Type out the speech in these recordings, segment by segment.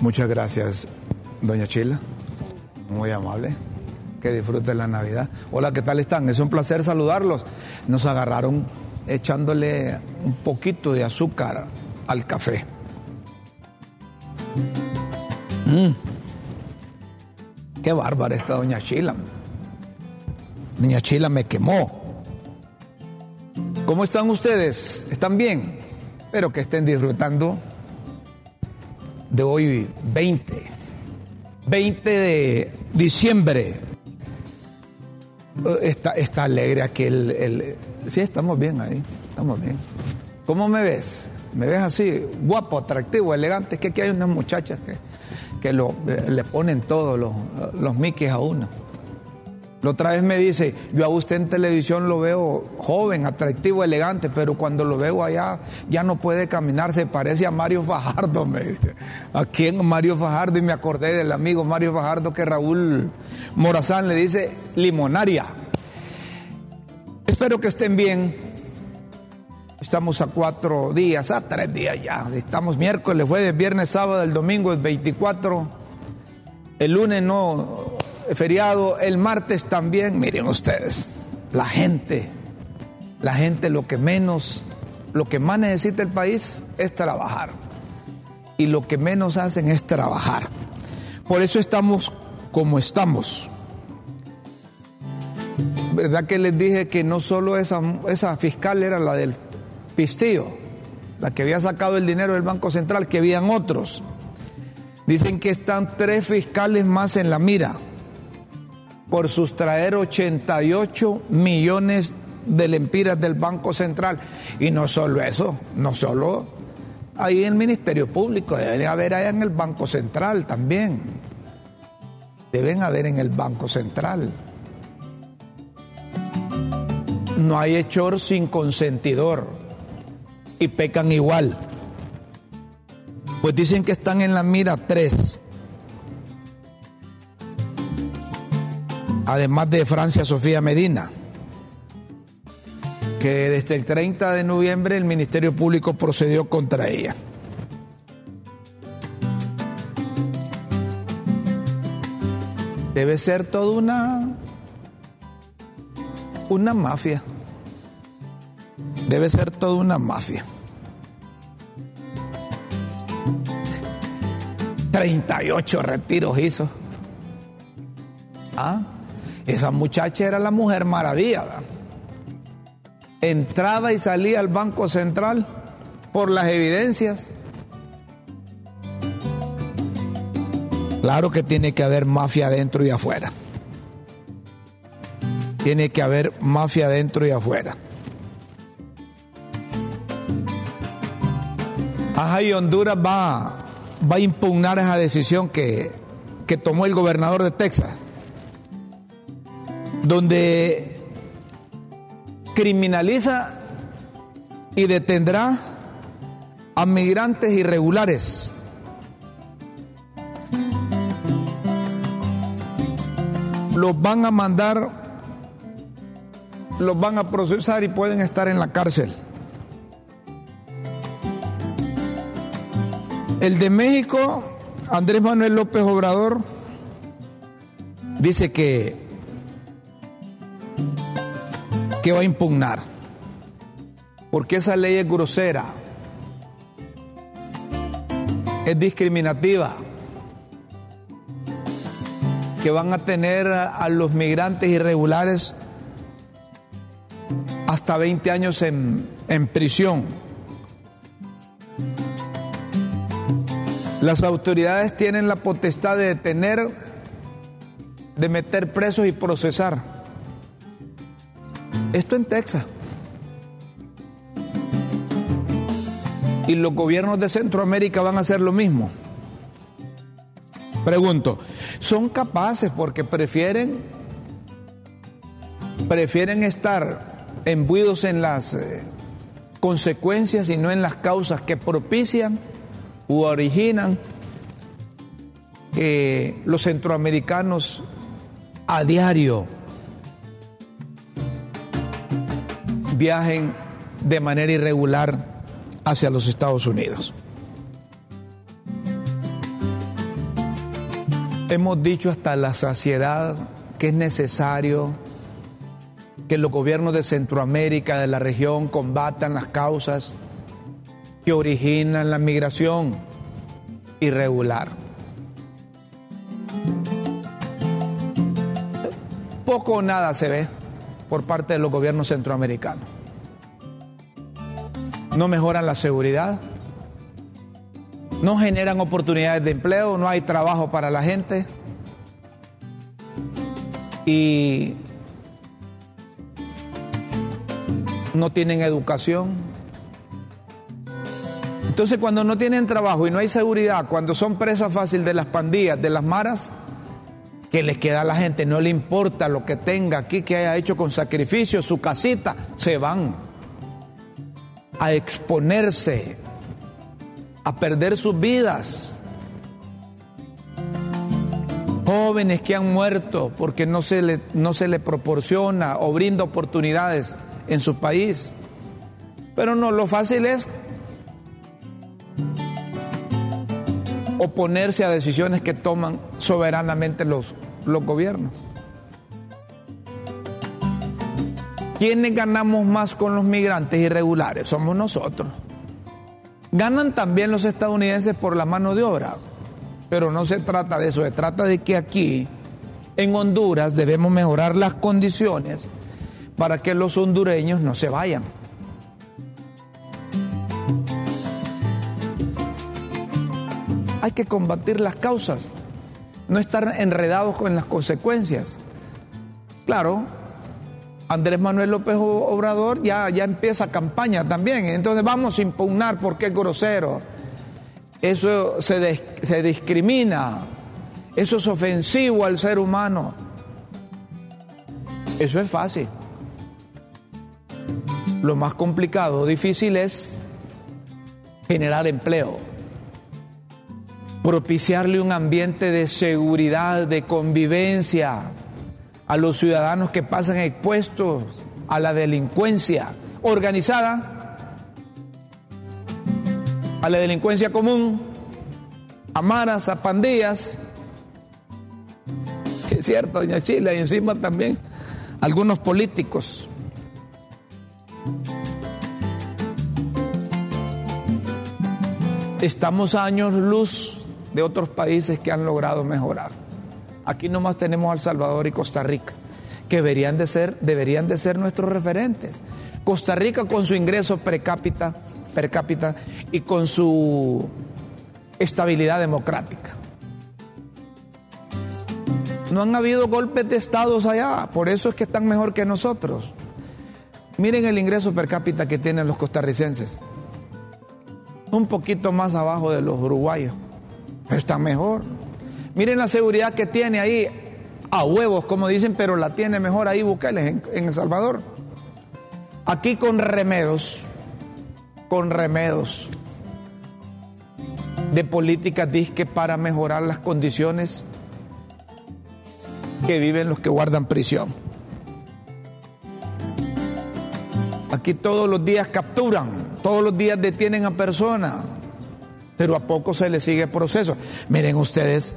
Muchas gracias, doña Chila. Muy amable. Que disfruten la Navidad. Hola, ¿qué tal están? Es un placer saludarlos. Nos agarraron echándole un poquito de azúcar al café. Mm. Qué bárbara esta doña Chila. Doña Chila me quemó. ¿Cómo están ustedes? ¿Están bien? Espero que estén disfrutando de hoy 20, 20 de diciembre. Está, está alegre aquí el, Sí, estamos bien ahí, estamos bien. ¿Cómo me ves? ¿Me ves así, guapo, atractivo, elegante? Es que aquí hay unas muchachas que, que lo, le ponen todos los, los a uno. La otra vez me dice, yo a usted en televisión lo veo joven, atractivo, elegante, pero cuando lo veo allá ya no puede caminar, se parece a Mario Fajardo, me dice. ¿A quién? Mario Fajardo, y me acordé del amigo Mario Fajardo que Raúl Morazán le dice limonaria. Espero que estén bien. Estamos a cuatro días, a tres días ya. Estamos miércoles, jueves, viernes, sábado, el domingo es 24. El lunes no, feriado, el martes también, miren ustedes, la gente, la gente lo que menos, lo que más necesita el país es trabajar. Y lo que menos hacen es trabajar. Por eso estamos como estamos. ¿Verdad que les dije que no solo esa, esa fiscal era la del pistillo, la que había sacado el dinero del Banco Central, que habían otros? Dicen que están tres fiscales más en la mira por sustraer 88 millones de lempiras del Banco Central. Y no solo eso, no solo ahí en el Ministerio Público, debe haber allá en el Banco Central también. Deben haber en el Banco Central. No hay hechor sin consentidor y pecan igual. Pues dicen que están en la mira tres. Además de Francia Sofía Medina, que desde el 30 de noviembre el Ministerio Público procedió contra ella. Debe ser toda una una mafia. Debe ser toda una mafia. 38 retiros hizo. ¿Ah? Esa muchacha era la mujer maravilla. Entraba y salía al Banco Central por las evidencias. Claro que tiene que haber mafia adentro y afuera. Tiene que haber mafia adentro y afuera. Ajá, y Honduras va, va a impugnar esa decisión que, que tomó el gobernador de Texas donde criminaliza y detendrá a migrantes irregulares. Los van a mandar, los van a procesar y pueden estar en la cárcel. El de México, Andrés Manuel López Obrador, dice que que va a impugnar. Porque esa ley es grosera, es discriminativa, que van a tener a los migrantes irregulares hasta 20 años en, en prisión. Las autoridades tienen la potestad de detener, de meter presos y procesar. Esto en Texas. Y los gobiernos de Centroamérica van a hacer lo mismo. Pregunto, ¿son capaces porque prefieren prefieren estar embuidos en las eh, consecuencias y no en las causas que propician u originan que los centroamericanos a diario viajen de manera irregular hacia los Estados Unidos. Hemos dicho hasta la saciedad que es necesario que los gobiernos de Centroamérica, de la región, combatan las causas que originan la migración irregular. Poco o nada se ve por parte de los gobiernos centroamericanos. No mejoran la seguridad, no generan oportunidades de empleo, no hay trabajo para la gente. Y no tienen educación. Entonces cuando no tienen trabajo y no hay seguridad, cuando son presas fácil de las pandillas, de las maras, que les queda a la gente, no le importa lo que tenga aquí, que haya hecho con sacrificio, su casita, se van a exponerse, a perder sus vidas. Jóvenes que han muerto porque no se le, no se le proporciona o brinda oportunidades en su país. Pero no, lo fácil es oponerse a decisiones que toman soberanamente los, los gobiernos. ¿Quiénes ganamos más con los migrantes irregulares? Somos nosotros. Ganan también los estadounidenses por la mano de obra, pero no se trata de eso, se trata de que aquí, en Honduras, debemos mejorar las condiciones para que los hondureños no se vayan. Hay que combatir las causas, no estar enredados con las consecuencias. Claro, Andrés Manuel López Obrador ya, ya empieza campaña también, entonces vamos a impugnar porque es grosero. Eso se, se discrimina, eso es ofensivo al ser humano. Eso es fácil. Lo más complicado, difícil es generar empleo, propiciarle un ambiente de seguridad, de convivencia a los ciudadanos que pasan expuestos a la delincuencia organizada, a la delincuencia común, a maras, a pandillas. es cierto, doña Chile, y encima también algunos políticos Estamos a años luz de otros países que han logrado mejorar. Aquí nomás tenemos El Salvador y Costa Rica, que deberían de ser, deberían de ser nuestros referentes. Costa Rica con su ingreso per cápita, per cápita y con su estabilidad democrática. No han habido golpes de estados allá, por eso es que están mejor que nosotros. Miren el ingreso per cápita que tienen los costarricenses un poquito más abajo de los uruguayos, pero está mejor. Miren la seguridad que tiene ahí, a huevos, como dicen, pero la tiene mejor ahí Bukele en, en El Salvador. Aquí con remedos, con remedos de políticas disque para mejorar las condiciones que viven los que guardan prisión. Aquí todos los días capturan todos los días detienen a personas, pero a poco se le sigue el proceso. Miren ustedes,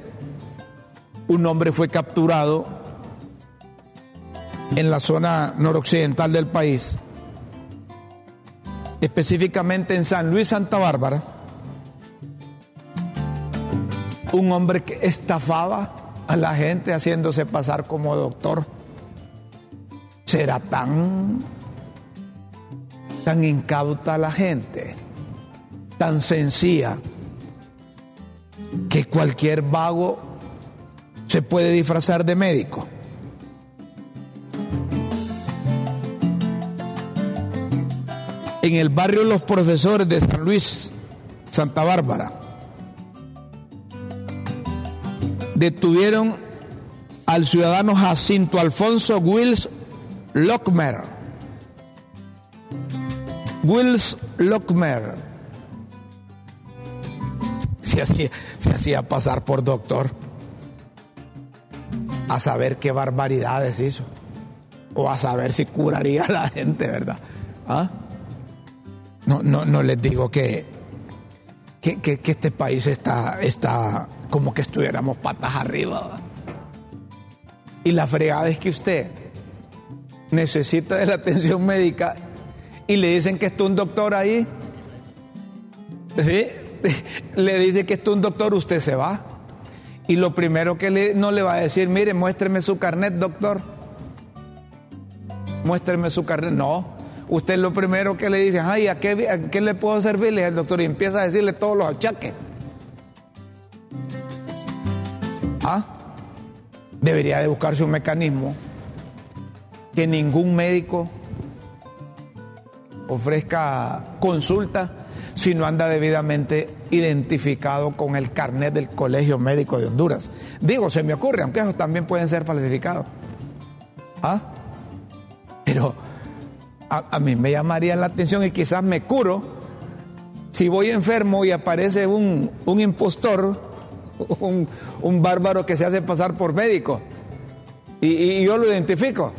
un hombre fue capturado en la zona noroccidental del país, específicamente en San Luis, Santa Bárbara, un hombre que estafaba a la gente haciéndose pasar como doctor. ¿Será tan tan incauta la gente, tan sencilla, que cualquier vago se puede disfrazar de médico. En el barrio Los Profesores de San Luis, Santa Bárbara, detuvieron al ciudadano Jacinto Alfonso Wills Lockmer Wills Lockmer se hacía, se hacía pasar por doctor a saber qué barbaridades hizo o a saber si curaría a la gente, ¿verdad? ¿Ah? No, no, no les digo que, que, que, este país está, está como que estuviéramos patas arriba. Y la fregada es que usted necesita de la atención médica y le dicen que está un doctor ahí. ¿Sí? Le dice que está un doctor, usted se va. Y lo primero que no le va a decir, mire, muéstreme su carnet, doctor. Muéstreme su carnet. No. Usted lo primero que le dice, ay, ¿a qué, qué le puedo servirle al doctor? Y empieza a decirle todos los achaques. ¿Ah? Debería de buscarse un mecanismo que ningún médico ofrezca consulta si no anda debidamente identificado con el carnet del Colegio Médico de Honduras. Digo, se me ocurre, aunque esos también pueden ser falsificados. ¿Ah? Pero a, mí me llamaría la atención y quizás me curo si voy enfermo y aparece un, impostor, un, bárbaro que se hace pasar por médico y yo lo identifico.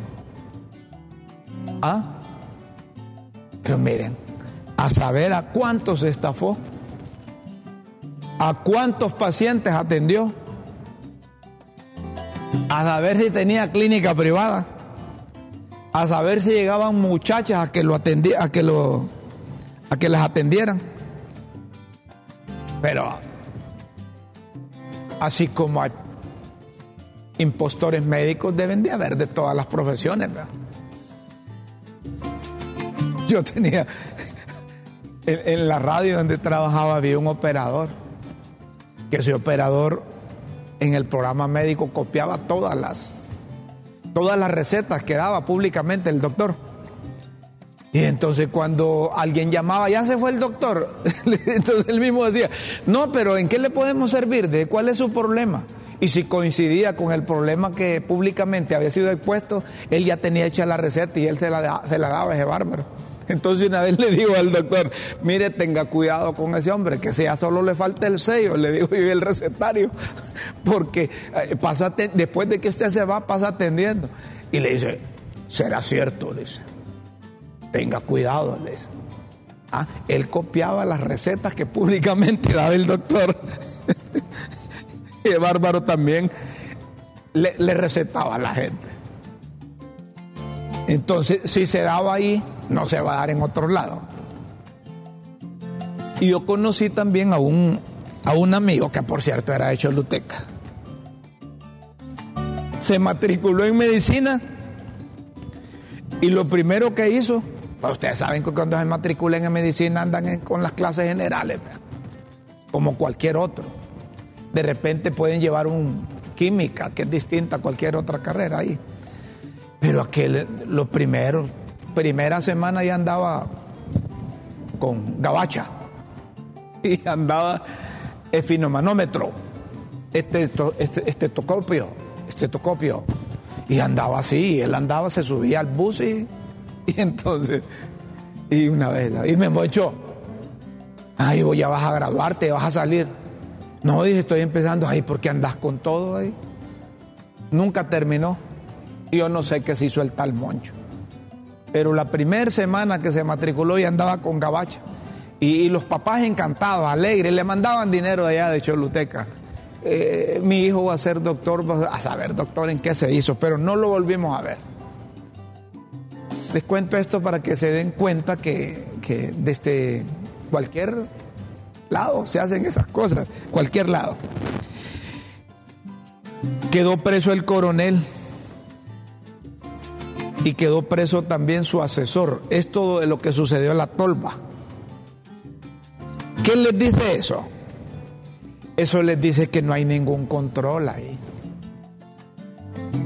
¿Ah? Pero miren, a saber a cuántos estafó, a cuántos pacientes atendió, a saber si tenía clínica privada, a saber si llegaban muchachas a que lo atendía, a que lo a que las atendieran. Pero así como hay impostores médicos deben de haber de todas las profesiones. Yo tenía en, la radio donde trabajaba había un operador, que ese operador en el programa médico copiaba todas las, todas las recetas que daba públicamente el doctor. Y entonces cuando alguien llamaba, ya se fue el doctor, entonces él mismo decía, no, pero ¿en qué le podemos servir? ¿De cuál es su problema? Y si coincidía con el problema que públicamente había sido expuesto, él ya tenía hecha la receta y él se la, se la daba a ese bárbaro. Entonces una vez le digo al doctor, mire, tenga cuidado con ese hombre, que sea solo le falta el sello, le digo yo el recetario, porque eh, pasa, después de que usted se va, pasa atendiendo. Y le dice, será cierto, le dice, tenga cuidado, le dice. Ah, él copiaba las recetas que públicamente daba el doctor. el bárbaro también le recetaba a la gente. Entonces, si se daba ahí, no se va a dar en otro lado. Y yo conocí también a un, a un amigo que por cierto era de Choluteca. Se matriculó en medicina y lo primero que hizo, pues ustedes saben que cuando se matriculan en medicina andan con las clases generales, como cualquier otro. De repente pueden llevar un química que es distinta a cualquier otra carrera ahí. Pero aquel, lo primero, primera semana ya andaba con gabacha y andaba efinomanómetro, este, este, este tocopio, este tocopio. Y andaba así, él andaba, se subía al bus y, entonces, y una vez, y me mochó. Ay, voy, ya vas a graduarte, vas a salir. No, dije, estoy empezando. Ay, ¿por qué andas con todo ahí? Nunca terminó. Yo no sé qué se hizo el tal Moncho pero la primera semana que se matriculó ya andaba con gabacha. Y, los papás encantados, alegres, le mandaban dinero de allá de Choluteca. Eh, mi hijo va a ser doctor, a saber doctor en qué se hizo, pero no lo volvimos a ver. Les cuento esto para que se den cuenta que, que desde cualquier lado se hacen esas cosas, cualquier lado. Quedó preso el coronel y quedó preso también su asesor. Es todo de lo que sucedió en la tolva. ¿Qué les dice eso? Eso les dice que no hay ningún control ahí.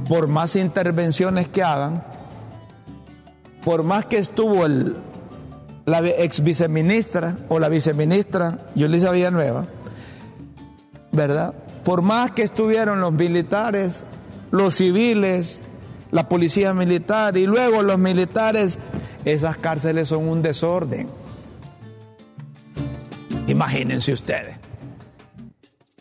Por más intervenciones que hagan, por más que estuvo el, la ex viceministra o la viceministra Yulisa Villanueva, ¿verdad? Por más que estuvieron los militares, los civiles, la policía militar y luego los militares, esas cárceles son un desorden. Imagínense ustedes.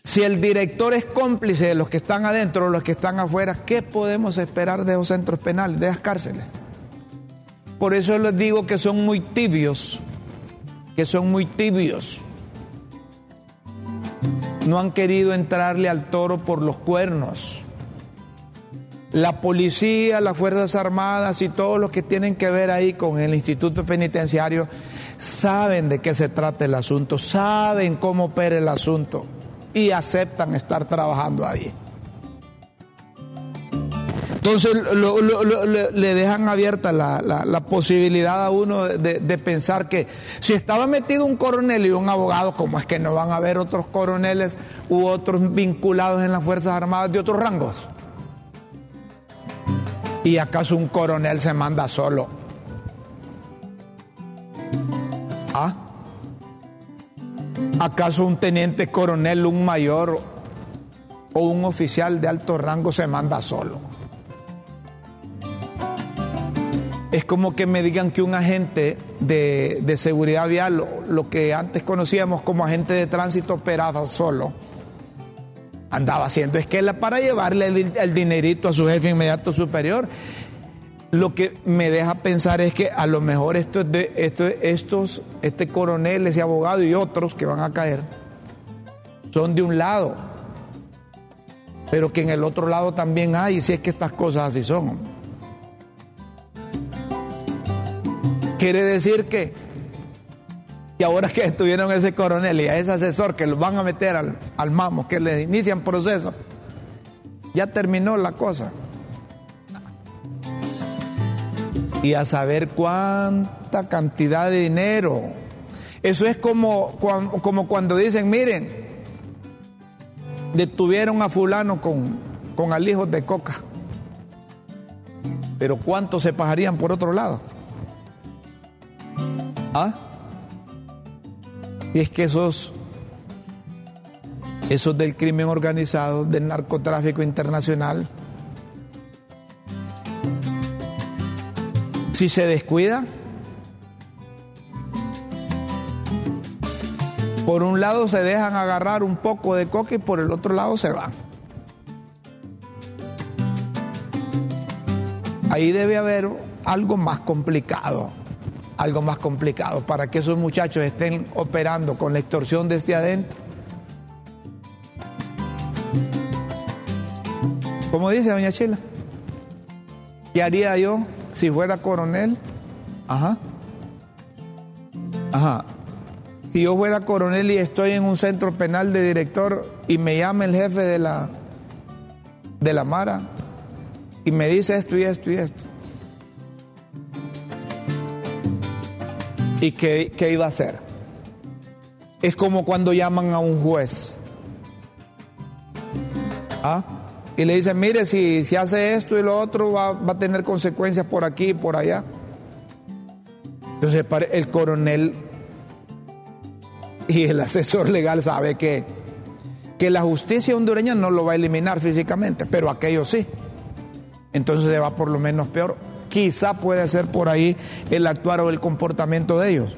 Si el director es cómplice de los que están adentro o los que están afuera, ¿qué podemos esperar de esos centros penales, de esas cárceles? Por eso les digo que son muy tibios que son muy tibios. No han querido entrarle al toro por los cuernos. La policía, las Fuerzas Armadas y todos los que tienen que ver ahí con el Instituto Penitenciario saben de qué se trata el asunto, saben cómo opera el asunto y aceptan estar trabajando ahí. Entonces le dejan abierta la, posibilidad a uno de, de, pensar que si estaba metido un coronel y un abogado, ¿cómo es que no van a haber otros coroneles u otros vinculados en las Fuerzas Armadas de otros rangos? ¿Y acaso un coronel se manda solo? ¿Ah? ¿Acaso un teniente coronel, un mayor o un oficial de alto rango se manda solo? Es como que me digan que un agente de, seguridad vial, lo, que antes conocíamos como agente de tránsito, operaba solo. Andaba haciendo esquela para llevarle el, dinerito a su jefe inmediato superior. Lo que me deja pensar es que a lo mejor estos, de, estos, estos este coronel, ese abogado y otros que van a caer son de un lado, pero que en el otro lado también hay, si es que estas cosas así son. Quiere decir que, que ahora que estuvieron ese coronel y a ese asesor que lo van a meter al, al mamo, que le inician proceso, ya terminó la cosa. Y a saber cuánta cantidad de dinero. Eso es como, como cuando dicen, miren, detuvieron a fulano con, con alijos de coca. Pero ¿cuántos se pasarían por otro lado? ¿Ah? Y es que esos, esos del crimen organizado, del narcotráfico internacional, si se descuida, por un lado se dejan agarrar un poco de coca y por el otro lado se van. Ahí debe haber algo más complicado algo más complicado para que esos muchachos estén operando con la extorsión desde adentro. Como dice doña Chela, ¿qué haría yo si fuera coronel? Ajá. Ajá. Si yo fuera coronel y estoy en un centro penal de director y me llama el jefe de la de la Mara y me dice esto y esto y esto. ¿Y qué, iba a hacer? Es como cuando llaman a un juez. ¿Ah? Y le dicen, mire, si, si hace esto y lo otro va, va, a tener consecuencias por aquí y por allá. Entonces el coronel y el asesor legal sabe que, que la justicia hondureña no lo va a eliminar físicamente, pero aquello sí. Entonces se va por lo menos peor quizá puede ser por ahí el actuar o el comportamiento de ellos.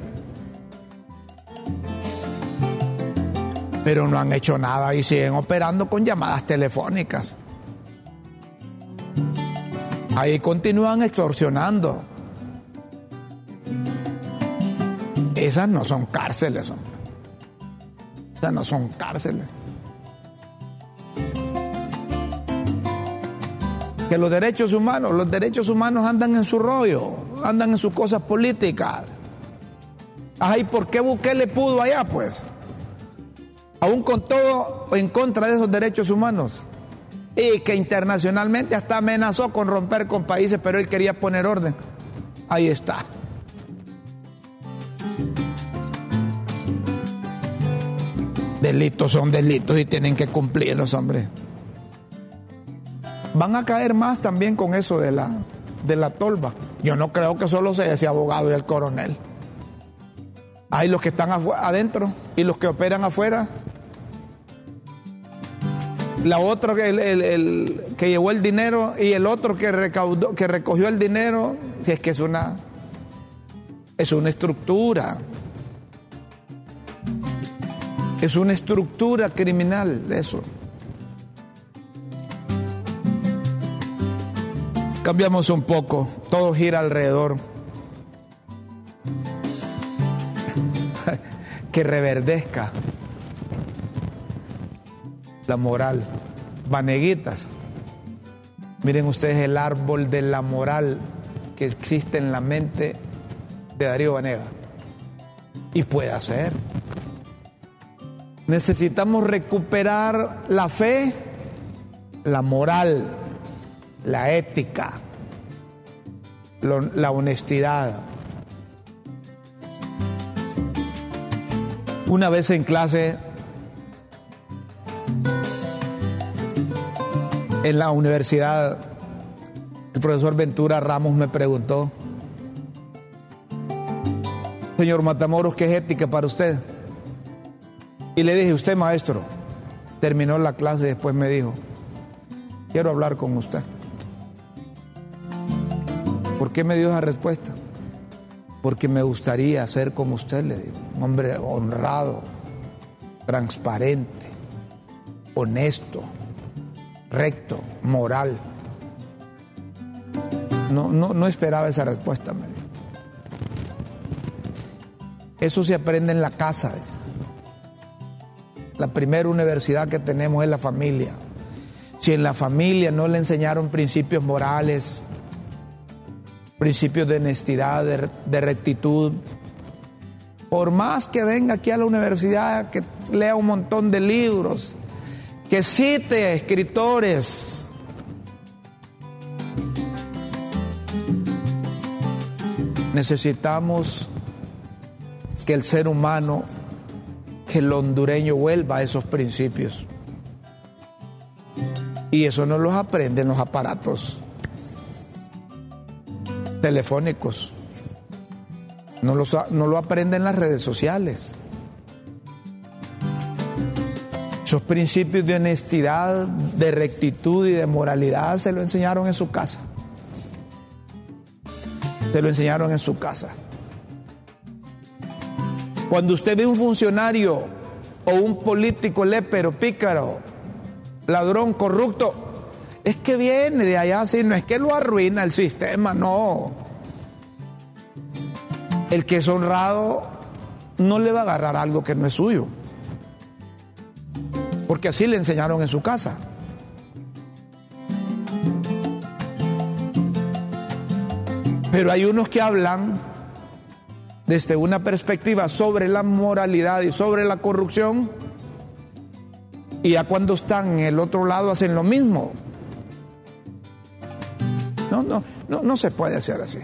Pero no han hecho nada y siguen operando con llamadas telefónicas. Ahí continúan extorsionando. Esas no son cárceles, hombre. Esas no son cárceles. Que los derechos humanos, los derechos humanos andan en su rollo, andan en sus cosas políticas. Ay, ¿por qué Bukele pudo allá, pues? Aún con todo en contra de esos derechos humanos. Y que internacionalmente hasta amenazó con romper con países, pero él quería poner orden. Ahí está. Delitos son delitos y tienen que cumplirlos, hombre van a caer más también con eso de la, de la tolva. Yo no creo que solo sea ese abogado y el coronel. Hay los que están adentro y los que operan afuera. La otra que, llevó el dinero y el otro que recaudó, que recogió el dinero, si es que es una, es una estructura. Es una estructura criminal eso. Cambiamos un poco, todo gira alrededor. que reverdezca la moral. Vaneguitas. Miren ustedes el árbol de la moral que existe en la mente de Darío Vanega. Y puede ser. Necesitamos recuperar la fe, la moral, la ética, la honestidad. Una vez en clase, en la universidad, el profesor Ventura Ramos me preguntó, señor Matamoros, ¿qué es ética para usted? Y le dije, usted maestro, terminó la clase y después me dijo, quiero hablar con usted. ¿Por qué me dio esa respuesta? Porque me gustaría ser como usted, le digo, un hombre honrado, transparente, honesto, recto, moral. No, no, no esperaba esa respuesta, me dijo. Eso se aprende en la casa. La primera universidad que tenemos es la familia. Si en la familia no le enseñaron principios morales, principios de honestidad, de, rectitud, por más que venga aquí a la universidad, que lea un montón de libros, que cite escritores, necesitamos que el ser humano que el hondureño vuelva a esos principios. Y eso no los aprenden los aparatos telefónicos. No, los, no lo aprenden las redes sociales. Esos principios de honestidad, de rectitud y de moralidad se lo enseñaron en su casa. Se lo enseñaron en su casa. Cuando usted ve un funcionario o un político lépero, pícaro, ladrón, corrupto, es que viene de allá, sí, no es que lo arruina el sistema, no. El que es honrado no le va a agarrar algo que no es suyo. Porque así le enseñaron en su casa. Pero hay unos que hablan desde una perspectiva sobre la moralidad y sobre la corrupción, y ya cuando están en el otro lado hacen lo mismo. No, no, no, se puede hacer así.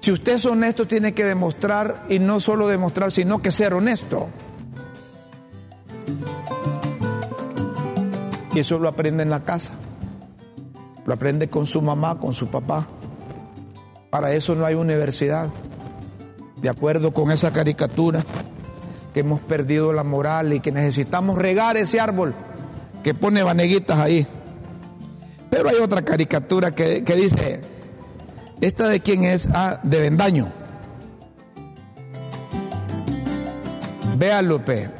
Si usted es honesto, tiene que demostrar, y no solo demostrar, sino que ser honesto. Y eso lo aprende en la casa. Lo aprende con su mamá, con su papá. Para eso no hay universidad de acuerdo con esa caricatura, que hemos perdido la moral y que necesitamos regar ese árbol que pone vaneguitas ahí. Pero hay otra caricatura que, dice, ¿esta de quién es? Ah, de Vendaño. Vea, Lupe,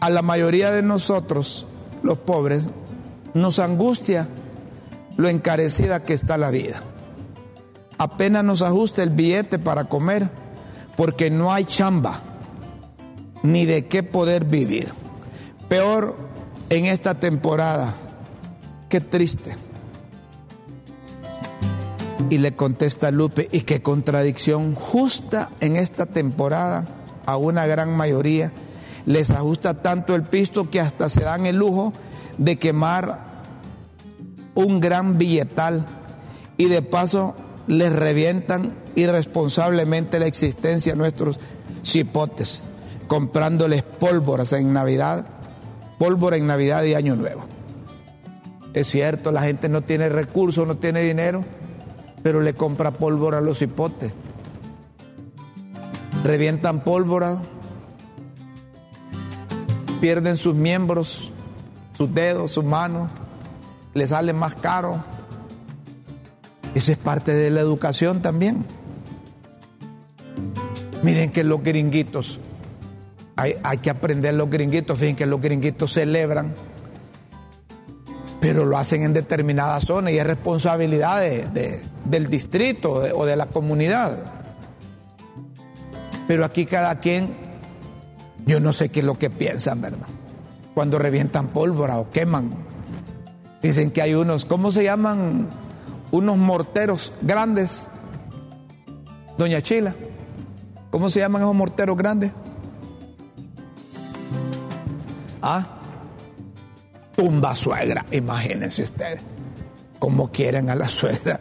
a la mayoría de nosotros, los pobres, nos angustia lo encarecida que está la vida apenas nos ajusta el billete para comer porque no hay chamba ni de qué poder vivir. Peor en esta temporada. Qué triste. Y le contesta Lupe, y qué contradicción justa en esta temporada a una gran mayoría les ajusta tanto el pisto que hasta se dan el lujo de quemar un gran billetal y de paso les revientan irresponsablemente la existencia a nuestros cipotes, comprándoles pólvoras en Navidad, pólvora en Navidad y Año Nuevo. Es cierto, la gente no tiene recursos, no tiene dinero, pero le compra pólvora a los cipotes. Revientan pólvora, pierden sus miembros, sus dedos, sus manos, les sale más caro eso es parte de la educación también. Miren que los gringuitos, hay, que aprender los gringuitos, fíjense que los gringuitos celebran, pero lo hacen en determinadas zonas y es responsabilidad del distrito o de la comunidad. Pero aquí cada quien, yo no sé qué es lo que piensan, ¿verdad? Cuando revientan pólvora o queman. Dicen que hay unos, ¿cómo se llaman? Unos morteros grandes. Doña Chila, ¿cómo se llaman esos morteros grandes? Ah, tumba suegra, imagínense ustedes. Como quieren a la suegra.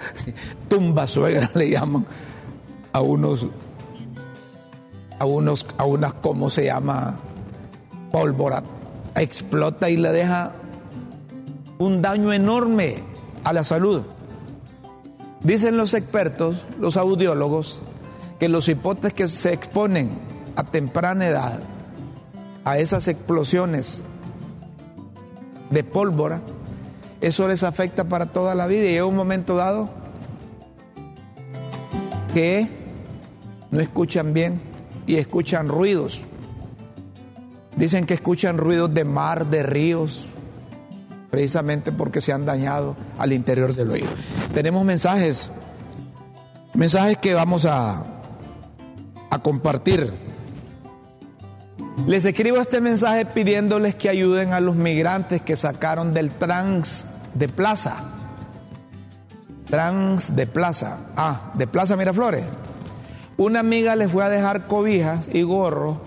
Tumba suegra le llaman a unos, a unos, a unas, ¿cómo se llama? Pólvora. Explota y le deja un daño enorme a la salud. Dicen los expertos, los audiólogos, que los hipotes que se exponen a temprana edad a esas explosiones de pólvora, eso les afecta para toda la vida y llega un momento dado que no escuchan bien y escuchan ruidos. Dicen que escuchan ruidos de mar, de ríos, precisamente porque se han dañado al interior del oído. Tenemos mensajes, mensajes que vamos a compartir. Les escribo este mensaje pidiéndoles que ayuden a los migrantes que sacaron del trans de plaza. Trans de plaza. Ah, de Plaza Miraflores. Una amiga les fue a dejar cobijas y gorros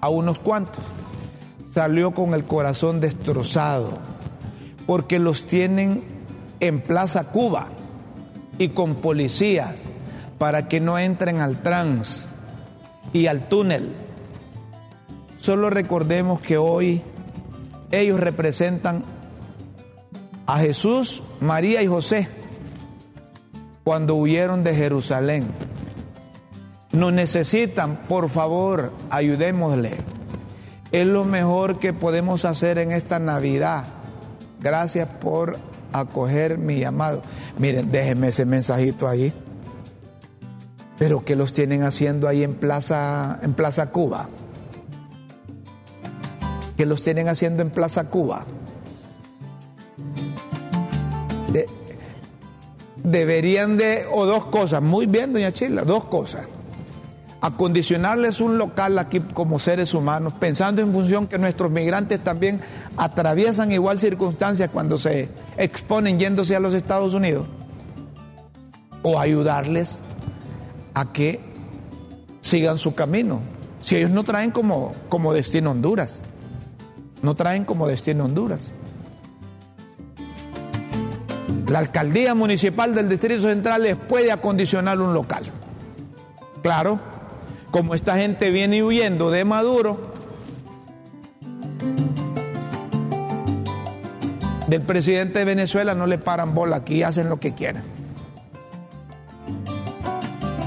a unos cuantos. Salió con el corazón destrozado porque los tienen en Plaza Cuba y con policías para que no entren al trans y al túnel Solo recordemos que hoy ellos representan a Jesús, María y José cuando huyeron de Jerusalén. Nos necesitan, por favor, ayudémosle. Es lo mejor que podemos hacer en esta Navidad. Gracias por acoger mi llamado. Miren, déjenme ese mensajito ahí. Pero ¿qué los tienen haciendo ahí en Plaza, en Plaza Cuba? Que los tienen haciendo en Plaza Cuba. deberían de, o dos cosas, muy bien, doña Chila, dos cosas. Acondicionarles un local aquí como seres humanos, pensando en función que nuestros migrantes también atraviesan igual circunstancias cuando se exponen yéndose a los Estados Unidos. O ayudarles a que sigan su camino. Si ellos no traen como, como destino Honduras no traen como destino Honduras. La alcaldía municipal del Distrito Central les puede acondicionar un local. Claro, como esta gente viene huyendo de Maduro, del presidente de Venezuela no le paran bola, aquí hacen lo que quieran.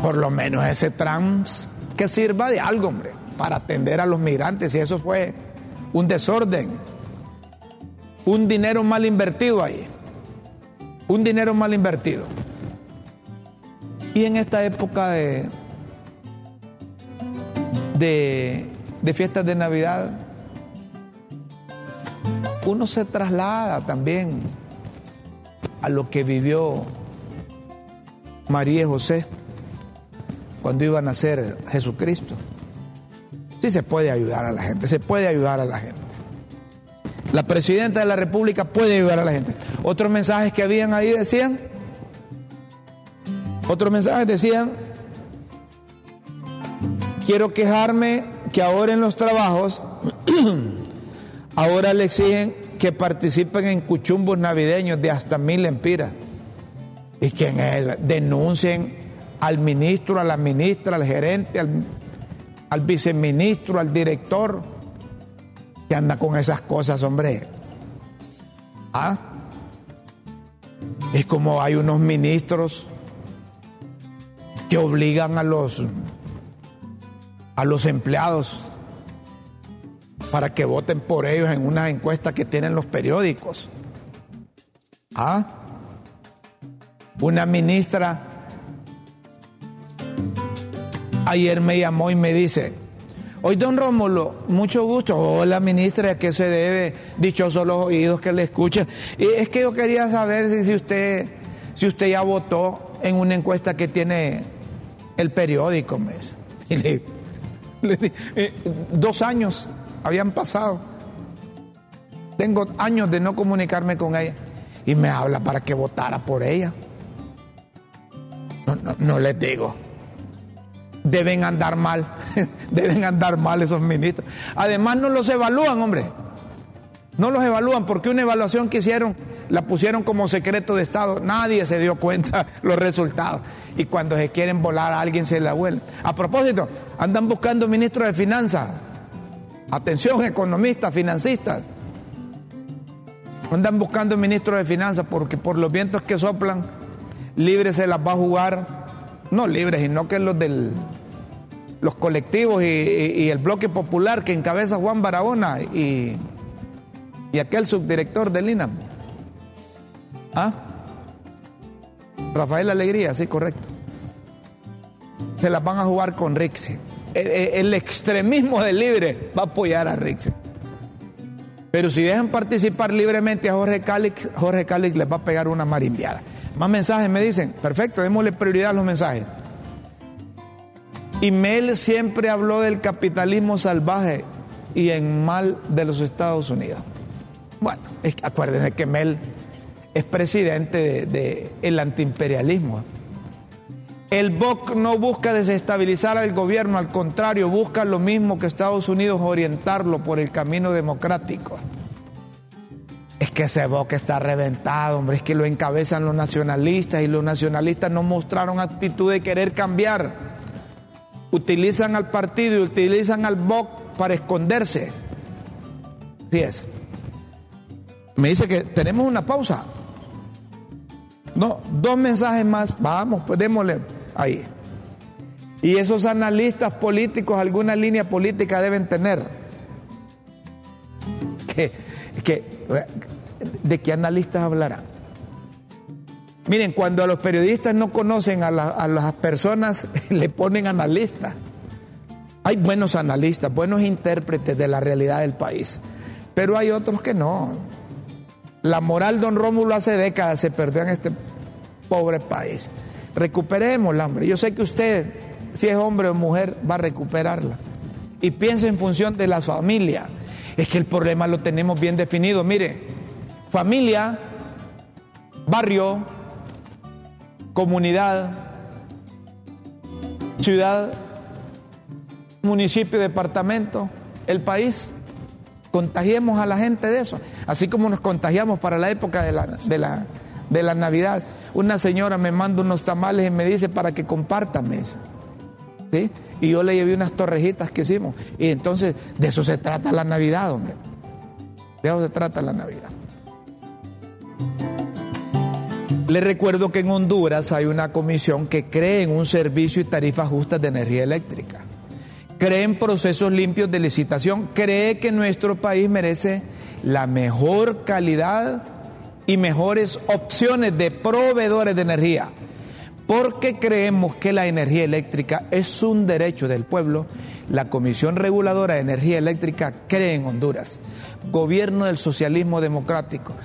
Por lo menos ese trans que sirva de algo, hombre, para atender a los migrantes, y eso fue un desorden, un dinero mal invertido ahí, un dinero mal invertido. Y en esta época de, de, fiestas de Navidad, uno se traslada también a lo que vivió María y José cuando iban a nacer Jesucristo. Sí se puede ayudar a la gente, se puede ayudar a la gente. La presidenta de la República puede ayudar a la gente. Otros mensajes que habían ahí decían, otros mensajes decían, quiero quejarme que ahora en los trabajos, ahora le exigen que participen en cuchumbos navideños de hasta mil empiras. ¿Y quién es? Denuncien al ministro, a la ministra, al gerente, al al viceministro, al director, que anda con esas cosas, hombre. ¿Ah? Es como hay unos ministros que obligan a los a los empleados para que voten por ellos en una encuesta que tienen los periódicos. ¿Ah? Una ministra ayer me llamó y me dice, hoy don Rómulo, mucho gusto, hola ministra, ¿a qué se debe? Dichosos los oídos que le escuchan. Y es que yo quería saber si, usted, si usted ya votó en una encuesta que tiene el periódico, mes. Y le Eh, dos años habían pasado. Tengo años de no comunicarme con ella. Y me habla para que votara por ella. No, no, les digo. Deben andar mal. Deben andar mal esos ministros. Además no los evalúan, hombre. No los evalúan porque una evaluación que hicieron la pusieron como secreto de Estado. Nadie se dio cuenta los resultados. Y cuando se quieren volar a alguien se la vuelve. A propósito, andan buscando ministros de finanzas. Atención, economistas, financistas. Andan buscando ministros de finanzas porque por los vientos que soplan, libre se las va a jugar. No libres, sino que los del los colectivos y, el bloque popular que encabeza Juan Barahona y, y aquel subdirector del INAM. ¿Ah? Rafael Alegría, sí, correcto. Se las van a jugar con Rixe. El, extremismo del libre va a apoyar a Rixe. Pero si dejan participar libremente a Jorge Calix, Jorge Calix les va a pegar una marimbiada. Más mensajes me dicen, perfecto, démosle prioridad a los mensajes. Y Mel siempre habló del capitalismo salvaje y en mal de los Estados Unidos. Bueno, acuérdense que Mel es presidente del de, antiimperialismo. El BOC no busca desestabilizar al gobierno, al contrario, busca lo mismo que Estados Unidos, orientarlo por el camino democrático. Es que ese BOC está reventado, hombre, es que lo encabezan los nacionalistas y los nacionalistas no mostraron actitud de querer cambiar. Utilizan al partido y utilizan al BOC para esconderse. Así es. Me dice que tenemos una pausa. No, dos mensajes más. Vamos, pues démosle ahí. Y esos analistas políticos, alguna línea política deben tener. ¿De qué analistas hablarán? Miren, cuando a los periodistas no conocen a, las personas, le ponen analistas. Hay buenos analistas, buenos intérpretes de la realidad del país, pero hay otros que no. La moral, don Rómulo, hace décadas se perdió en este pobre país. Recuperémosla, hombre. Yo sé que usted, si es hombre o mujer, va a recuperarla. Y pienso en función de la familia. Es que el problema lo tenemos bien definido. Mire, familia, barrio, comunidad, ciudad, municipio, departamento, el país. Contagiemos a la gente de eso, así como nos contagiamos para la época de la, de la, de Navidad. Una señora me manda unos tamales y me dice para que compartan mesa. ¿Sí? Y yo le llevé unas torrejitas que hicimos. Y entonces de eso se trata la Navidad, hombre. De eso se trata la Navidad. Le recuerdo que en Honduras hay una comisión que cree en un servicio y tarifas justas de energía eléctrica cree en procesos limpios de licitación, cree que nuestro país merece la mejor calidad y mejores opciones de proveedores de energía, porque creemos que la energía eléctrica es un derecho del pueblo. La Comisión Reguladora de Energía Eléctrica cree en Honduras, gobierno del socialismo democrático.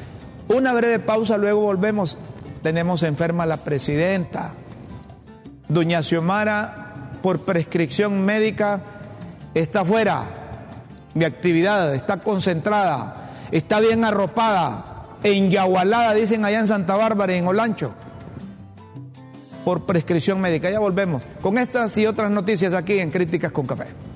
Una breve pausa, luego volvemos. Tenemos enferma la presidenta, doña Xiomara por prescripción médica está fuera de actividad, está concentrada, está bien arropada, enyagualada, dicen allá en Santa Bárbara en Olancho, por prescripción médica. Ya volvemos con estas y otras noticias aquí en Críticas con Café.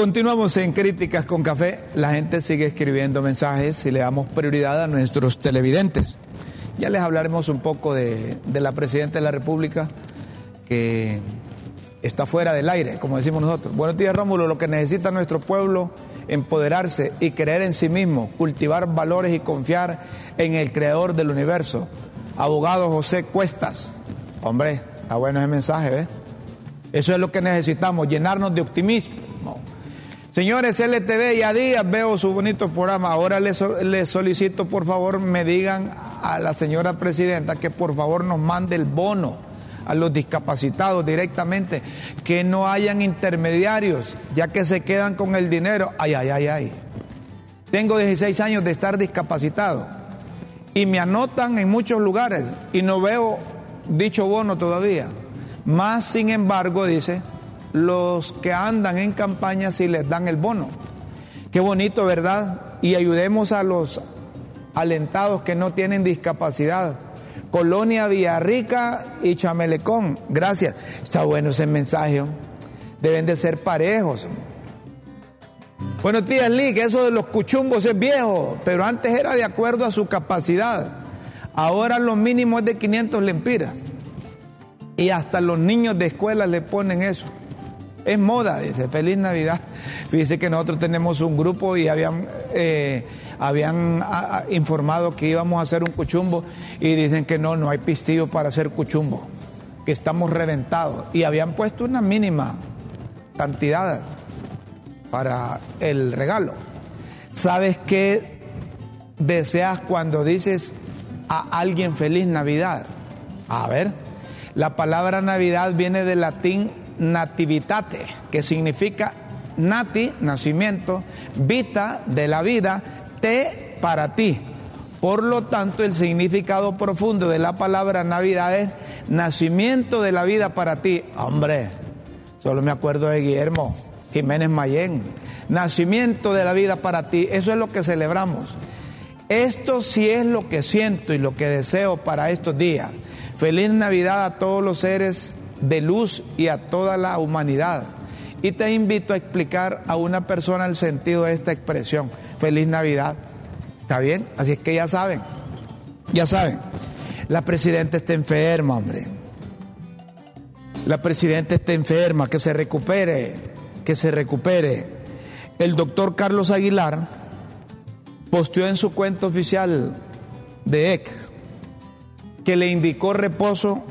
Continuamos en Críticas con Café. La gente sigue escribiendo mensajes y le damos prioridad a nuestros televidentes. Ya les hablaremos un poco de, la Presidenta de la República que está fuera del aire, como decimos nosotros. Buenos días, Rómulo. Lo que necesita nuestro pueblo, empoderarse y creer en sí mismo, cultivar valores y confiar en el creador del universo. Abogado José Cuestas. Hombre, está bueno ese mensaje, ¿eh? Eso es lo que necesitamos, llenarnos de optimismo Señores, LTV, ya días veo su bonito programa. Ahora les, solicito, por favor, me digan a la señora presidenta que por favor nos mande el bono a los discapacitados directamente, que no hayan intermediarios, ya que se quedan con el dinero. Ay, ay, ay, ay. Tengo 16 años de estar discapacitado y me anotan en muchos lugares y no veo dicho bono todavía. Más sin embargo, dice, los que andan en campaña sí les dan el bono. Qué bonito, ¿verdad? Y ayudemos a los alentados que no tienen discapacidad. Colonia Villarrica y Chamelecón. Gracias. Está bueno ese mensaje. Deben de ser parejos. Buenos días, Lee, que eso de los cuchumbos es viejo, pero antes era de acuerdo a su capacidad. Ahora lo mínimo es de 500 lempiras. Y hasta los niños de escuela le ponen eso. Es moda, dice, feliz Navidad. Fíjese que nosotros tenemos un grupo y habían, eh, habían informado que íbamos a hacer un cuchumbo y dicen que no, no hay pistillo para hacer cuchumbo, que estamos reventados. Y habían puesto una mínima cantidad para el regalo. ¿Sabes qué deseas cuando dices a alguien feliz Navidad? A ver, la palabra Navidad viene del latín nativitate, que significa nati, nacimiento, vita, de la vida, te, para ti. Por lo tanto, el significado profundo de la palabra Navidad es nacimiento de la vida para ti. Hombre, solo me acuerdo de Guillermo Jiménez Mayén. Nacimiento de la vida para ti. Eso es lo que celebramos. Esto sí es lo que siento y lo que deseo para estos días. Feliz Navidad a todos los seres de luz y a toda la humanidad. Y te invito a explicar a una persona el sentido de esta expresión. Feliz Navidad. ¿Está bien? Así es que ya saben. Ya saben. La presidenta está enferma, hombre. La presidenta está enferma, que se recupere, que se recupere. El doctor Carlos Aguilar posteó en su cuenta oficial de ex que le indicó reposo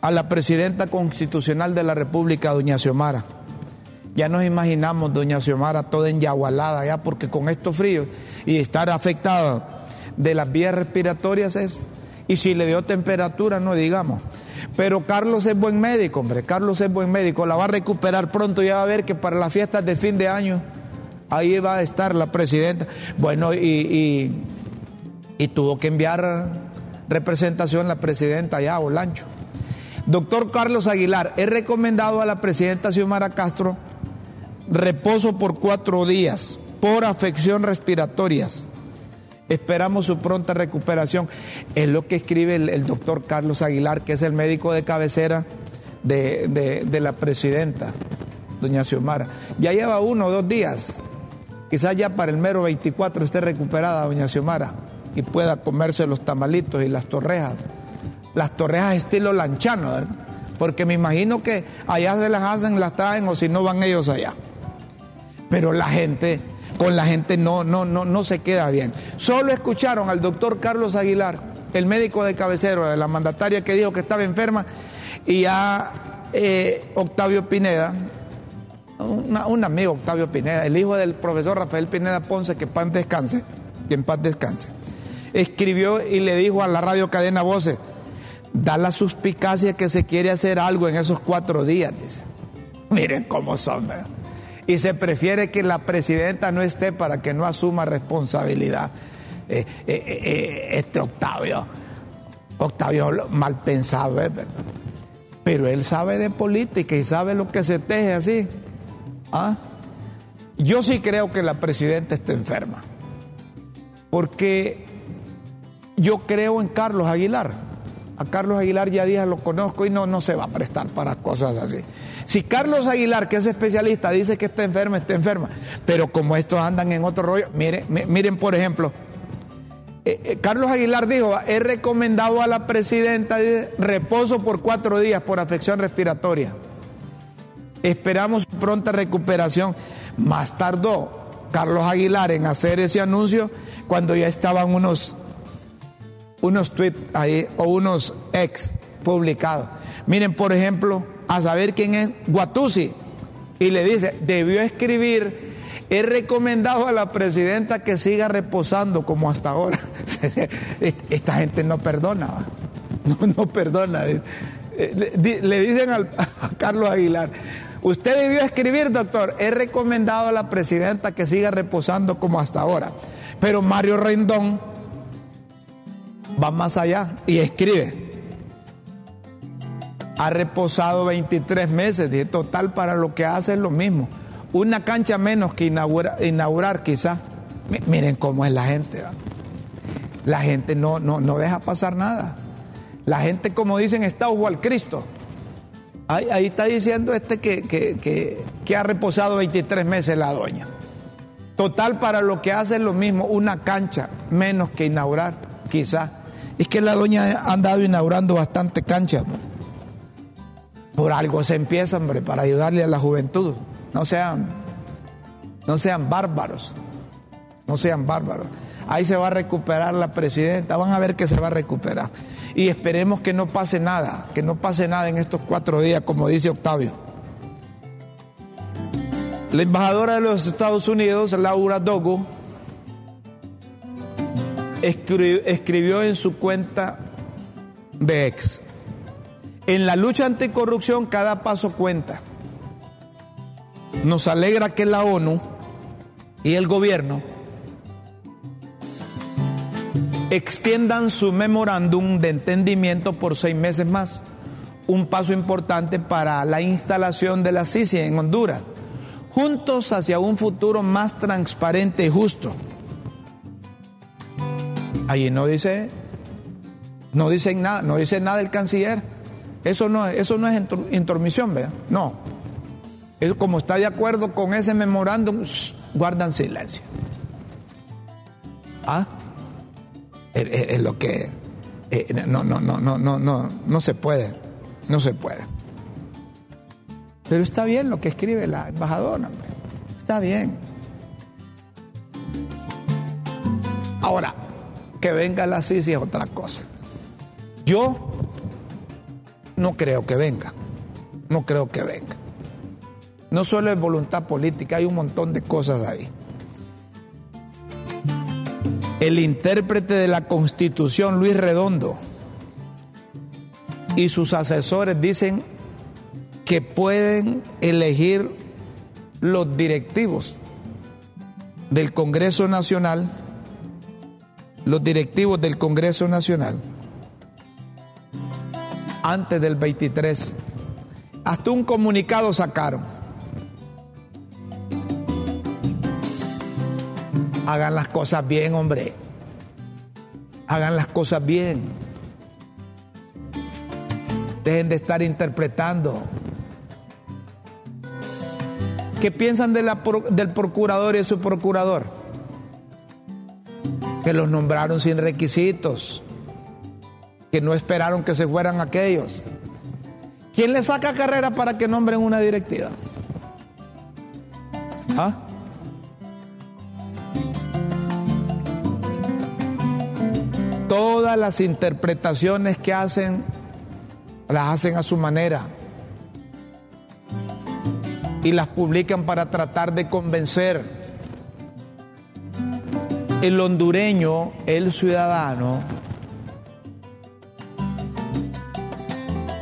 a la presidenta constitucional de la República, doña Xiomara. Ya nos imaginamos, doña Xiomara, toda enyagualada ya, porque con estos fríos y estar afectada de las vías respiratorias es, y si le dio temperatura, no digamos. Pero Carlos es buen médico, hombre, Carlos es buen médico, la va a recuperar pronto, ya va a ver que para las fiestas de fin de año, ahí va a estar la presidenta. Bueno, y, y, y tuvo que enviar representación la presidenta allá a Olancho. Doctor Carlos Aguilar, he recomendado a la presidenta Xiomara Castro reposo por cuatro días por afección respiratorias. Esperamos su pronta recuperación. Es lo que escribe el, doctor Carlos Aguilar, que es el médico de cabecera de, de la presidenta, doña Xiomara. Ya lleva uno o dos días. Quizás ya para el mero 24 esté recuperada doña Xiomara y pueda comerse los tamalitos y las torrejas las torrejas estilo lanchano, ¿verdad? Porque me imagino que allá se las hacen, las traen o si no van ellos allá. Pero la gente, con la gente no, no, no, no se queda bien. Solo escucharon al doctor Carlos Aguilar, el médico de cabecero de la mandataria que dijo que estaba enferma, y a eh, Octavio Pineda, un amigo Octavio Pineda, el hijo del profesor Rafael Pineda Ponce, que en paz descanse, que en paz descanse, escribió y le dijo a la radio cadena Voces, da la suspicacia que se quiere hacer algo en esos cuatro días, dice. Miren cómo son, Y se prefiere que la presidenta no esté para que no asuma responsabilidad. Eh, eh, eh, este Octavio, Octavio mal pensado ¿verdad? Pero él sabe de política y sabe lo que se teje así. ¿Ah? Yo sí creo que la presidenta está enferma. Porque yo creo en Carlos Aguilar a Carlos Aguilar ya dije, lo conozco y no, no se va a prestar para cosas así. Si Carlos Aguilar, que es especialista, dice que está enferma, está enferma. Pero como estos andan en otro rollo, miren, miren por ejemplo, eh, eh, Carlos Aguilar dijo, he recomendado a la presidenta reposo por cuatro días por afección respiratoria. Esperamos pronta recuperación. Más tardó Carlos Aguilar en hacer ese anuncio cuando ya estaban unos unos tweets ahí o unos ex publicados. Miren, por ejemplo, a saber quién es Guatusi. Y le dice, debió escribir, he recomendado a la presidenta que siga reposando como hasta ahora. Esta gente no perdona, no, no perdona. Eh, le, dicen a Carlos Aguilar, usted debió escribir, doctor, he recomendado a la presidenta que siga reposando como hasta ahora. Pero Mario Rendón va más allá y escribe. Ha reposado 23 meses, y total para lo que hace es lo mismo. Una cancha menos que inaugurar, quizás. Miren cómo es la gente. La gente no, no, no deja pasar nada. La gente, como dicen, está ojo al Cristo. Ahí, está diciendo este que, que, ha reposado 23 meses la doña. Total, para lo que hace es lo mismo, una cancha menos que inaugurar, quizás. Es que la doña ha andado inaugurando bastante cancha. Por algo se empieza, hombre, para ayudarle a la juventud. No sean, no sean bárbaros. No sean bárbaros. Ahí se va a recuperar la presidenta. Van a ver que se va a recuperar y esperemos que no pase nada, que no pase nada en estos cuatro días, como dice Octavio. La embajadora de los Estados Unidos, Laura Dogo, escribió en su cuenta de ex, en la lucha anticorrupción cada paso cuenta. Nos alegra que la ONU y el gobierno extiendan su memorándum de entendimiento por seis meses más, un paso importante para la instalación de la CICI en Honduras, juntos hacia un futuro más transparente y justo. Allí no dice, no dice nada, no dice nada el canciller. Eso no, eso no es intromisión, ¿verdad? No. Eso, como está de acuerdo con ese memorándum, guardan silencio. ¿Ah? es, lo que no, no, no, no, no, no, no se puede, no se puede. Pero está bien lo que escribe la embajadora, está bien. Ahora, que venga la CICI es otra cosa. Yo no creo que venga, no creo que venga. No solo es voluntad política, hay un montón de cosas ahí el intérprete de la Constitución, Luis Redondo, y sus asesores dicen que pueden elegir los directivos del Congreso Nacional, los directivos del Congreso Nacional, antes del 23. Hasta un comunicado sacaron Hagan las cosas bien, hombre. Hagan las cosas bien. Dejen de estar interpretando. ¿Qué piensan del procurador y su procurador? Que los nombraron sin requisitos, que no esperaron que se fueran aquellos. ¿Quién le saca carrera para que nombren una directiva? ¿Ah? todas las interpretaciones que hacen, las hacen a su manera. Y las publican para tratar de convencer. El hondureño, el ciudadano,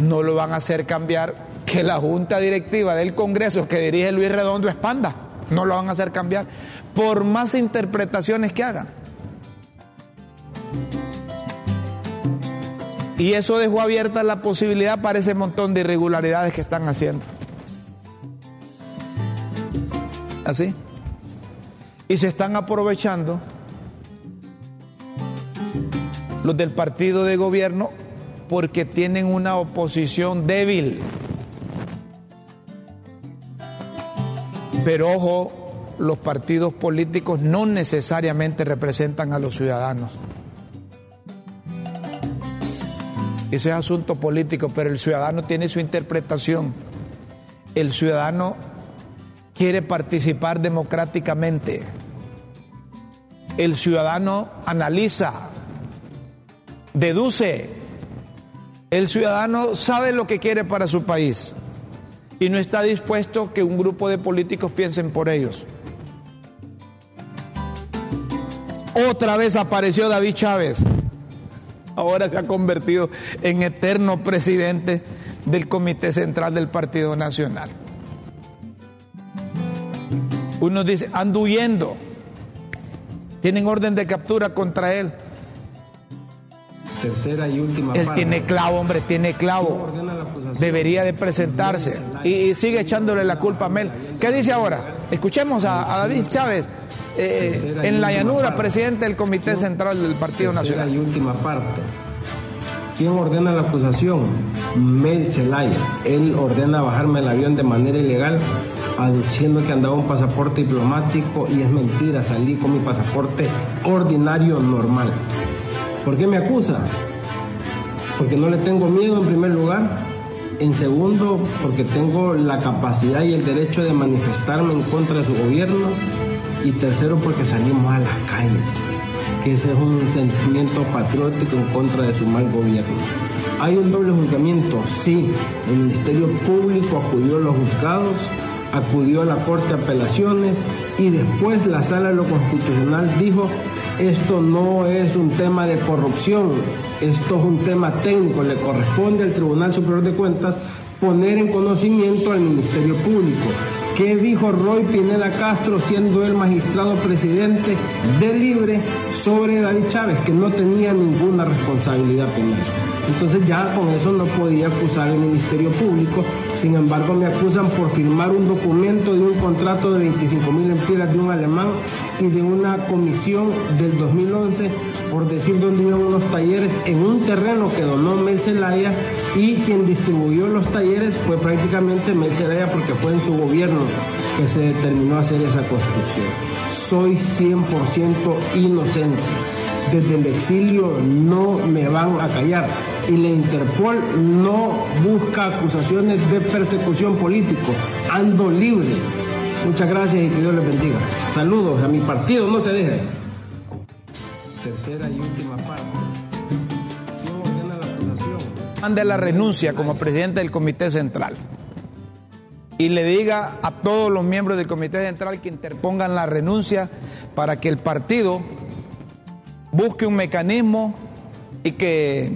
no lo van a hacer cambiar que la junta directiva del Congreso que dirige Luis Redondo expanda. No lo van a hacer cambiar por más interpretaciones que hagan. Y eso dejó abierta la posibilidad para ese montón de irregularidades que están haciendo. Así. Y se están aprovechando los del partido de gobierno porque tienen una oposición débil. Pero ojo, los partidos políticos no necesariamente representan a los ciudadanos. Ese es asunto político, pero el ciudadano tiene su interpretación. El ciudadano quiere participar democráticamente. El ciudadano analiza, deduce. El ciudadano sabe lo que quiere para su país y no está dispuesto que un grupo de políticos piensen por ellos. Otra vez apareció David Chávez. ahora se ha convertido en eterno presidente del Comité Central del Partido Nacional. Uno dice, ando huyendo. Tienen orden de captura contra él. Tercera y última Él tiene clavo, hombre, tiene clavo. Debería de presentarse. Y, sigue echándole la culpa a Mel. ¿Qué dice ahora? Escuchemos a, David Chávez, eh, en la llanura, presidente del Comité Central del Partido Nacional. y última parte. ¿Quién ordena la acusación? Mel Zelaya. Él ordena bajarme el avión de manera ilegal, aduciendo que andaba un pasaporte diplomático y es mentira, salí con mi pasaporte ordinario normal. ¿Por qué me acusa? Porque no le tengo miedo en primer lugar. En segundo, porque tengo la capacidad y el derecho de manifestarme en contra de su gobierno. Y tercero, porque salimos a las calles, que ese es un sentimiento patriótico en contra de su mal gobierno. ¿Hay un doble juzgamiento? Sí. El Ministerio Público acudió a los juzgados, acudió a la Corte de Apelaciones y después la Sala de lo Constitucional dijo esto no es un tema de corrupción, esto es un tema técnico, le corresponde al Tribunal Superior de Cuentas poner en conocimiento al Ministerio Público. ¿Qué dijo Roy Pineda Castro siendo el magistrado presidente de Libre sobre David Chávez, que no tenía ninguna responsabilidad penal? Entonces ya con eso no podía acusar al Ministerio Público. Sin embargo, me acusan por firmar un documento de un contrato de 25 mil empiras de un alemán y de una comisión del 2011 por decir dónde iban unos talleres en un terreno que donó Mel Zelaya y quien distribuyó los talleres fue prácticamente Mel Zelaya porque fue en su gobierno que se determinó hacer esa construcción. Soy 100% inocente desde el exilio no me van a callar y la Interpol no busca acusaciones de persecución político. Ando libre. Muchas gracias y que Dios les bendiga. Saludos a mi partido, no se deje. Tercera y última parte. ¿Quién ordena la acusación? Mande la renuncia como presidente del Comité Central y le diga a todos los miembros del Comité Central que interpongan la renuncia para que el partido busque un mecanismo y que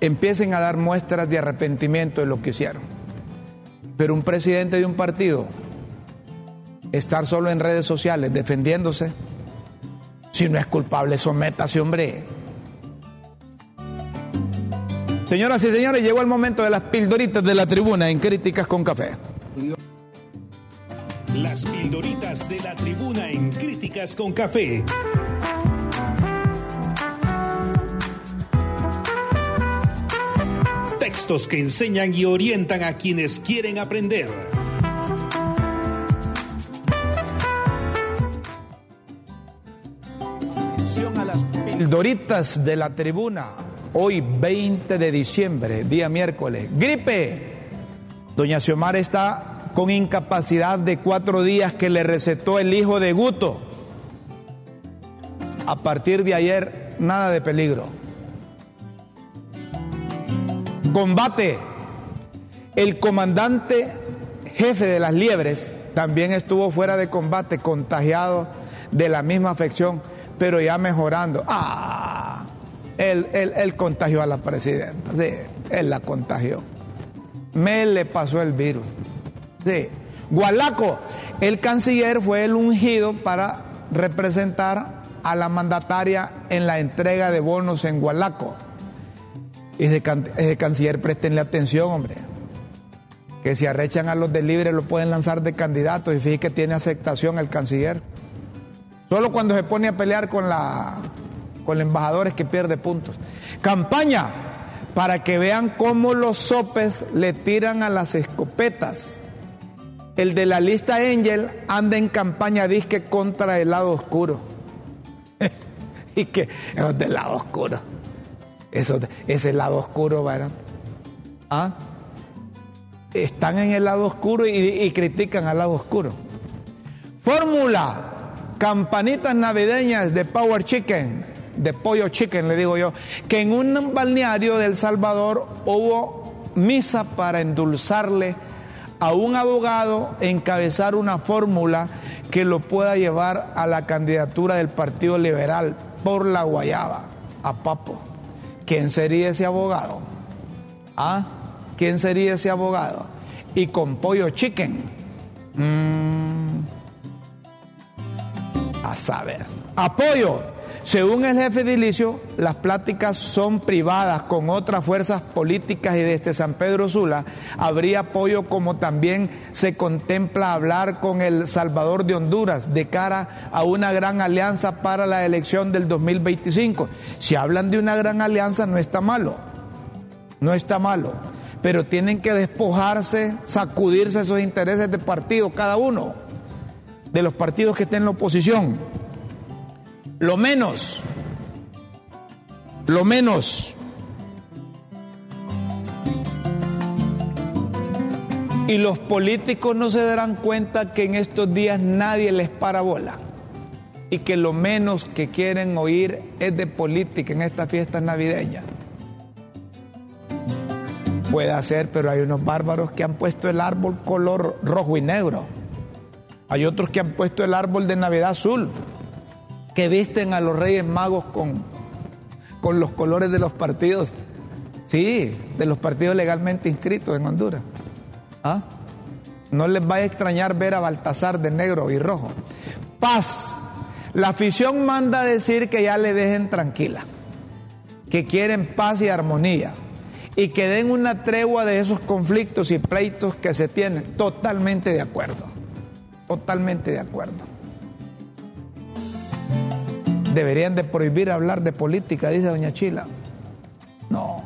empiecen a dar muestras de arrepentimiento de lo que hicieron. Pero un presidente de un partido, estar solo en redes sociales defendiéndose, si no es culpable, sométase, hombre. Señoras y señores, llegó el momento de las pildoritas de la tribuna en Críticas con Café. Las pildoritas de la tribuna en Críticas con Café. Textos que enseñan y orientan a quienes quieren aprender. a las pildoritas de la tribuna. Hoy 20 de diciembre, día miércoles. Gripe. Doña Xiomara está con incapacidad de cuatro días que le recetó el hijo de Guto. A partir de ayer, nada de peligro combate. El comandante jefe de las liebres también estuvo fuera de combate, contagiado de la misma afección, pero ya mejorando. Ah, él, él, contagió a la presidenta, sí, él la contagió. Me le pasó el virus. Sí. Gualaco, el canciller fue el ungido para representar a la mandataria en la entrega de bonos en Gualaco. Ese, ese canciller, préstenle atención, hombre. Que si arrechan a los de libre lo pueden lanzar de candidato y fíjate que tiene aceptación el canciller. Solo cuando se pone a pelear con la con embajadores que pierde puntos. Campaña para que vean cómo los sopes le tiran a las escopetas. El de la lista Angel anda en campaña disque contra el lado oscuro. y que es del lado oscuro. Eso, ese lado oscuro, ¿verdad? ¿Ah? Están en el lado oscuro y, critican al lado oscuro. Fórmula, campanitas navideñas de Power Chicken, de Pollo Chicken, le digo yo, que en un balneario del Salvador hubo misa para endulzarle a un abogado encabezar una fórmula que lo pueda llevar a la candidatura del Partido Liberal por la Guayaba, a Papo. ¿quién sería ese abogado? ¿Ah? ¿Quién sería ese abogado? Y con pollo chicken. Mm. a saber. Apoyo. Según el jefe Dilicio, las pláticas son privadas con otras fuerzas políticas y desde San Pedro Sula habría apoyo como también se contempla hablar con el Salvador de Honduras de cara a una gran alianza para la elección del 2025. Si hablan de una gran alianza no está malo, no está malo, pero tienen que despojarse, sacudirse esos intereses de partido cada uno, de los partidos que estén en la oposición lo menos, lo menos. Y los políticos no se darán cuenta que en estos días nadie les para bola y que lo menos que quieren oír es de política en estas fiestas navideñas. Puede ser, pero hay unos bárbaros que han puesto el árbol color rojo y negro. Hay otros que han puesto el árbol de Navidad azul que visten a los reyes magos con, con los colores de los partidos, sí, de los partidos legalmente inscritos en Honduras. ¿Ah? No les va a extrañar ver a Baltasar de negro y rojo. Paz. La afición manda decir que ya le dejen tranquila, que quieren paz y armonía y que den una tregua de esos conflictos y pleitos que se tienen. Totalmente de acuerdo, totalmente de acuerdo. Deberían de prohibir hablar de política, dice doña Chila. No,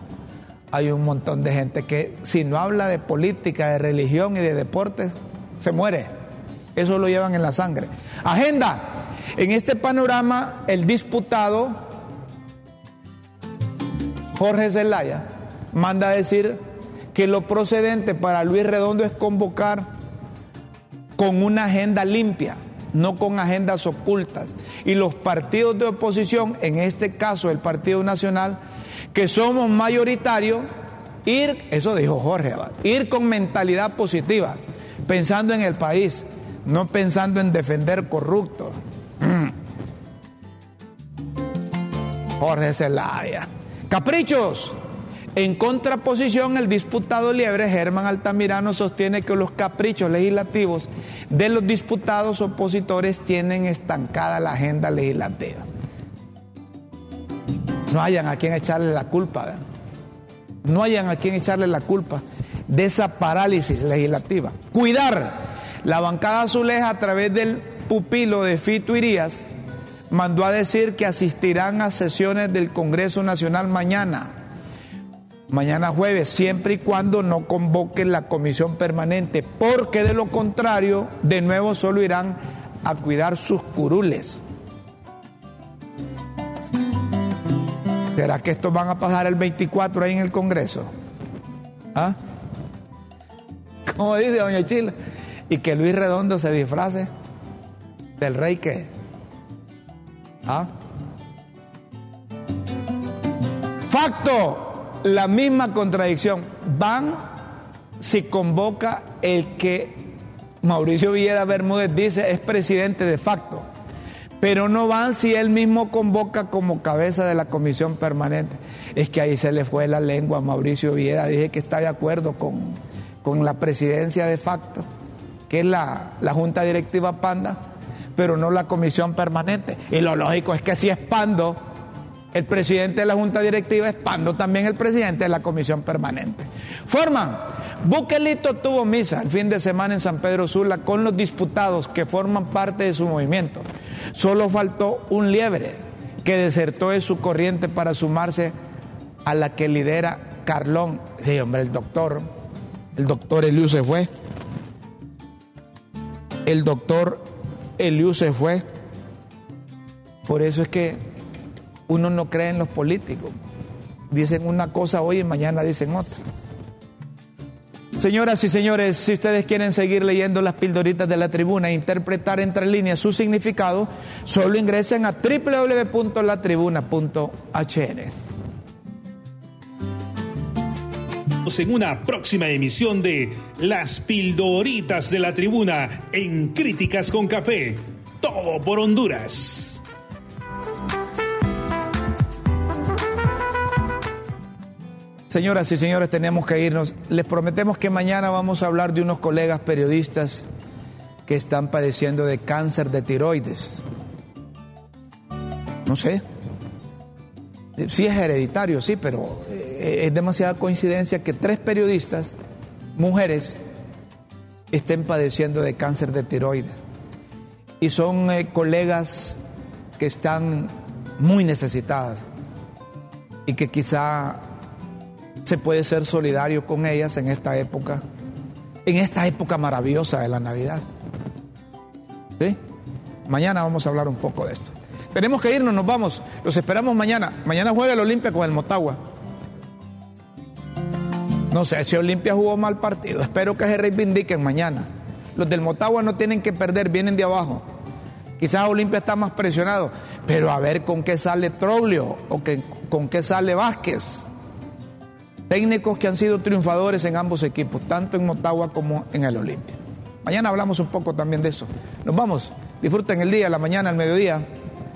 hay un montón de gente que si no habla de política, de religión y de deportes, se muere. Eso lo llevan en la sangre. Agenda. En este panorama, el disputado Jorge Zelaya manda a decir que lo procedente para Luis Redondo es convocar con una agenda limpia no con agendas ocultas. Y los partidos de oposición, en este caso el Partido Nacional, que somos mayoritarios, ir, eso dijo Jorge, ir con mentalidad positiva, pensando en el país, no pensando en defender corruptos. Mm. Jorge Zelaya. Caprichos. En contraposición, el diputado Liebre, Germán Altamirano, sostiene que los caprichos legislativos de los diputados opositores tienen estancada la agenda legislativa. No hayan a quien echarle la culpa, no hayan a quien echarle la culpa de esa parálisis legislativa. Cuidar. La bancada azuleja a través del pupilo de Fito Irías mandó a decir que asistirán a sesiones del Congreso Nacional mañana mañana jueves, siempre y cuando no convoquen la comisión permanente, porque de lo contrario, de nuevo solo irán a cuidar sus curules. ¿Será que estos van a pasar el 24 ahí en el Congreso? ¿Ah? Como dice doña Chila, y que Luis Redondo se disfrace del rey que... ¿Ah? Facto, la misma contradicción. Van si convoca el que Mauricio Villeda Bermúdez dice es presidente de facto, pero no van si él mismo convoca como cabeza de la comisión permanente. Es que ahí se le fue la lengua a Mauricio Villeda, dije que está de acuerdo con, con la presidencia de facto, que es la, la Junta Directiva Panda, pero no la comisión permanente. Y lo lógico es que si es Pando, el presidente de la Junta Directiva es Pando, también el presidente de la Comisión Permanente. Forman, Buquelito tuvo misa el fin de semana en San Pedro Sula con los diputados que forman parte de su movimiento. Solo faltó un liebre que desertó de su corriente para sumarse a la que lidera Carlón. Sí, hombre, el doctor, el doctor Eliu se fue. El doctor Eliu se fue. Por eso es que uno no cree en los políticos. Dicen una cosa hoy y mañana dicen otra. Señoras y señores, si ustedes quieren seguir leyendo las pildoritas de la tribuna e interpretar entre líneas su significado, solo ingresen a www.latribuna.hn. En una próxima emisión de Las pildoritas de la tribuna en Críticas con Café. Todo por Honduras. Señoras y señores, tenemos que irnos. Les prometemos que mañana vamos a hablar de unos colegas periodistas que están padeciendo de cáncer de tiroides. No sé. Sí es hereditario, sí, pero eh, es demasiada coincidencia que tres periodistas, mujeres, estén padeciendo de cáncer de tiroides. Y son eh, colegas que están muy necesitadas y que quizá se puede ser solidario con ellas en esta época, en esta época maravillosa de la Navidad. ¿Sí? Mañana vamos a hablar un poco de esto. Tenemos que irnos, nos vamos. Los esperamos mañana. Mañana juega el Olimpia con el Motagua. No sé si Olimpia jugó mal partido. Espero que se reivindiquen mañana. Los del Motagua no tienen que perder, vienen de abajo. Quizás Olimpia está más presionado, pero a ver con qué sale Troglio o con qué sale Vázquez. Técnicos que han sido triunfadores en ambos equipos, tanto en Motagua como en el Olimpia. Mañana hablamos un poco también de eso. Nos vamos. Disfruten el día, la mañana, el mediodía.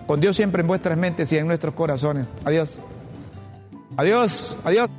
Con Dios siempre en vuestras mentes y en nuestros corazones. Adiós. Adiós. Adiós.